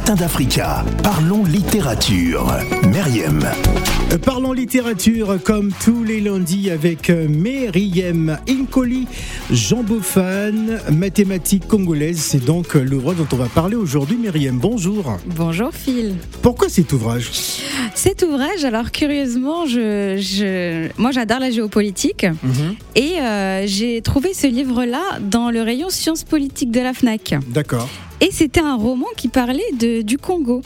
Matin d'Africa. Parlons littérature. Meriem. Parlons littérature comme tous les lundis avec euh, Meriem Inkoli, Jean Beaufan, mathématiques congolaise. C'est donc euh, l'ouvrage dont on va parler aujourd'hui. Meriem, bonjour. Bonjour Phil. Pourquoi cet ouvrage? Cet ouvrage, alors curieusement, je, je- moi j'adore la géopolitique et euh, j'ai trouvé ce livre-là dans le rayon sciences politiques de la FNAC. D'accord. Et c'était un roman qui parlait du Congo.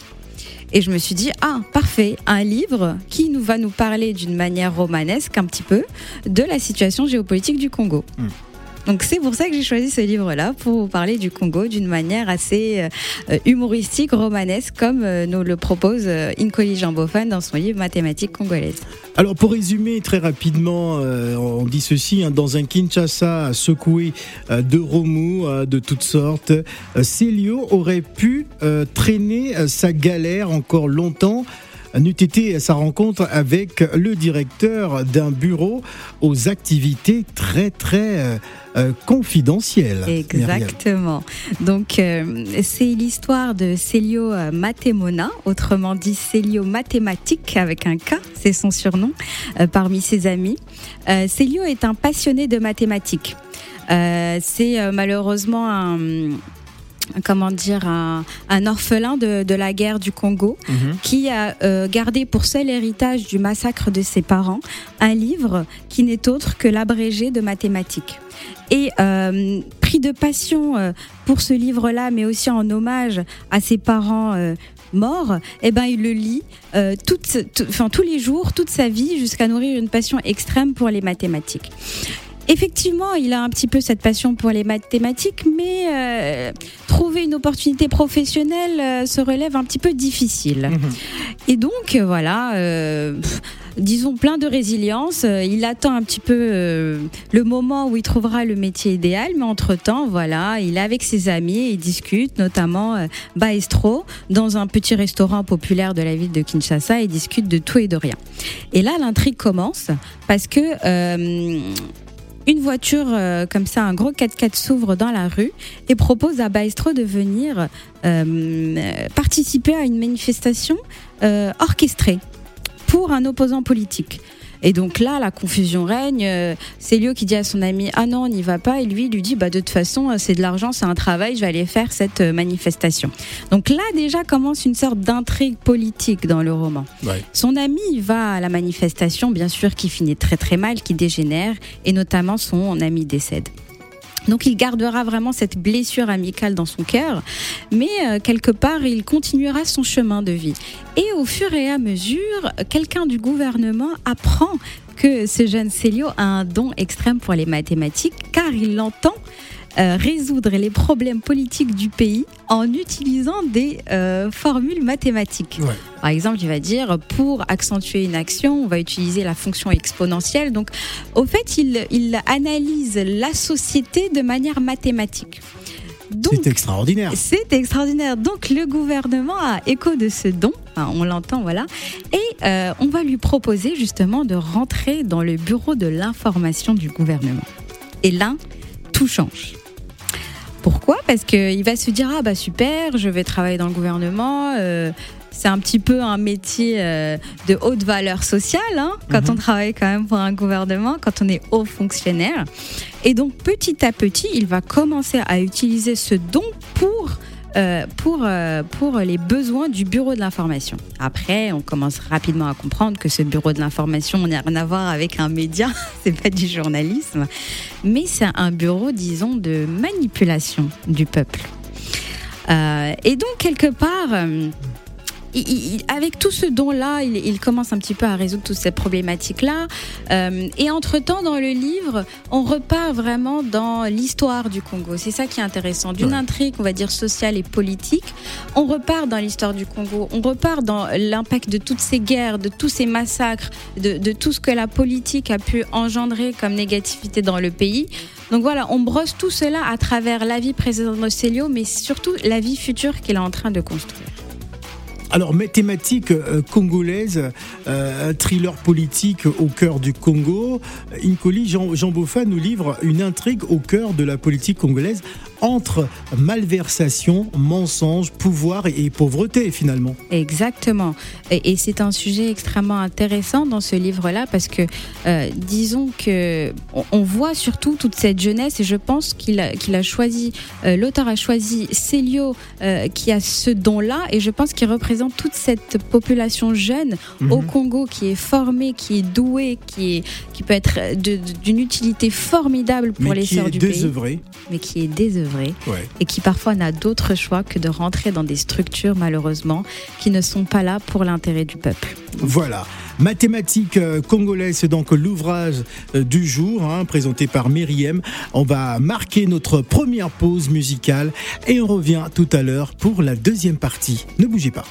Et je me suis dit, ah, parfait, un livre qui nous va nous parler d'une manière romanesque un petit peu de la situation géopolitique du Congo. Hmm. Donc c'est pour ça que j'ai choisi ce livre-là, pour vous parler du Congo d'une manière assez euh, humoristique, romanesque, comme euh, nous le propose euh, Inkoli Jean Beaufan dans son livre Mathématiques congolaises. Alors pour résumer très rapidement, on dit ceci, hein, dans un Kinshasa secoué de remous de toutes sortes, Célio aurait pu traîner sa galère encore longtemps. N'eût été sa rencontre avec le directeur d'un bureau aux activités très très euh, euh, confidentielles. Exactement. Donc, euh, c'est l'histoire de Célio Matemona, autrement dit Célio Mathématique avec un K, c'est son surnom, parmi ses amis. Célio est un passionné de mathématiques. C'est malheureusement un comment dire un, un orphelin de, de la guerre du Congo Mhm. qui a euh, gardé pour seul héritage du massacre de ses parents un livre qui n'est autre que l'abrégé de mathématiques. Et euh, pris de passion euh, pour ce livre-là, mais aussi en hommage à ses parents euh, morts, eh ben, il le lit euh, toute- tout- enfin, tous les jours, toute sa vie, jusqu'à nourrir une passion extrême pour les mathématiques. Effectivement, il a un petit peu cette passion pour les mathématiques, mais euh, trouver une opportunité professionnelle euh, se relève un petit peu difficile. Mhm. Et donc, euh, voilà, euh, disons plein de résilience. Il attend un petit peu le moment où il trouvera le métier idéal, mais entre-temps, voilà, il est avec ses amis et il discute, notamment Baestro, dans un petit restaurant populaire de la ville de Kinshasa, et discute de tout et de rien. Et là, l'intrigue commence parce que... une voiture euh, comme ça, un gros 4x4 s'ouvre dans la rue et propose à Baestro de venir euh, euh, participer à une manifestation orchestrée pour un opposant politique. Et donc là, la confusion règne. Euh, Célio qui dit à son ami Ah non, on n'y va pas. Et lui, il lui dit Bah, de toute façon, euh, c'est de l'argent, c'est un travail, je vais aller faire cette euh, manifestation. Donc là, déjà commence une sorte d'intrigue politique dans le roman. Ouais. Son ami va à la manifestation, bien sûr, qui finit très très mal, qui dégénère, et notamment son ami décède. Donc il gardera vraiment cette blessure amicale dans son cœur, mais euh, quelque part il continuera son chemin de vie. Et au fur et à mesure, quelqu'un du gouvernement apprend que ce jeune Célio a un don extrême pour les mathématiques, car il l'entend euh, résoudre les problèmes politiques du pays en utilisant des euh, formules mathématiques. Ouais. Par exemple, il va dire pour accentuer une action, on va utiliser la fonction exponentielle. Donc, au fait, il, il analyse la société de manière mathématique. C'est extraordinaire. c'est extraordinaire. Donc le gouvernement a écho de ce don, Enfin, on l'entend, voilà, et euh, on va lui proposer justement de rentrer dans le bureau de l'information du gouvernement. Et là, tout change. Pourquoi? Parce qu'il va se dire ah bah super, je vais travailler dans le gouvernement. euh, c'est un petit peu un métier euh, de haute valeur sociale hein, quand Mhm. on travaille quand même pour un gouvernement, quand on est haut fonctionnaire. Et donc petit à petit, il va commencer à utiliser ce don pour euh, pour, euh, pour les besoins du bureau de l'information. Après, on commence rapidement à comprendre que ce bureau de l'information, on n'a rien à voir avec un média, c'est pas du journalisme, mais c'est un bureau, disons, de manipulation du peuple. Euh, et donc, quelque part, il- il- avec tout ce don-là, il, il commence un petit peu à résoudre toutes ces problématiques-là. Euh, et entre-temps, dans le livre, on repart vraiment dans l'histoire du Congo. C'est ça qui est intéressant. D'une Ouais. intrigue, on va dire, sociale et politique, on repart dans l'histoire du Congo. On repart dans l'impact de toutes ces guerres, de tous ces massacres, de, de tout ce que la politique a pu engendrer comme négativité dans le pays. Donc voilà, on brosse tout cela à travers la vie précédente de Célio, mais surtout la vie future qu'il est en train de construire. Alors, mathématiques euh, congolaises, euh, thriller politique au cœur du Congo. Incoli, Jean, Jean nous livre une intrigue au cœur de la politique congolaise entre malversation, mensonge, pouvoir et pauvreté finalement. Exactement. Et, c'est un sujet extrêmement intéressant dans ce livre-là parce que euh, disons que on, voit surtout toute cette jeunesse et je pense qu'il a, qu'il a choisi, euh, l'auteur a choisi Célio euh, qui a ce don-là et je pense qu'il représente toute cette population jeune mhm. au Congo qui est formée, qui est douée, qui, est, qui peut être d'une utilité formidable pour les sœurs du pays. Mais qui est désœuvrée. Et qui parfois n'a d'autre choix que de rentrer dans des structures, malheureusement, qui ne sont pas là pour l'intérêt du peuple. Voilà. Mathématiques euh, congolaises, c'est donc l'ouvrage euh, du jour, hein, présenté par Myriam. On va marquer notre première pause musicale et on revient tout à l'heure pour la deuxième partie. Ne bougez pas.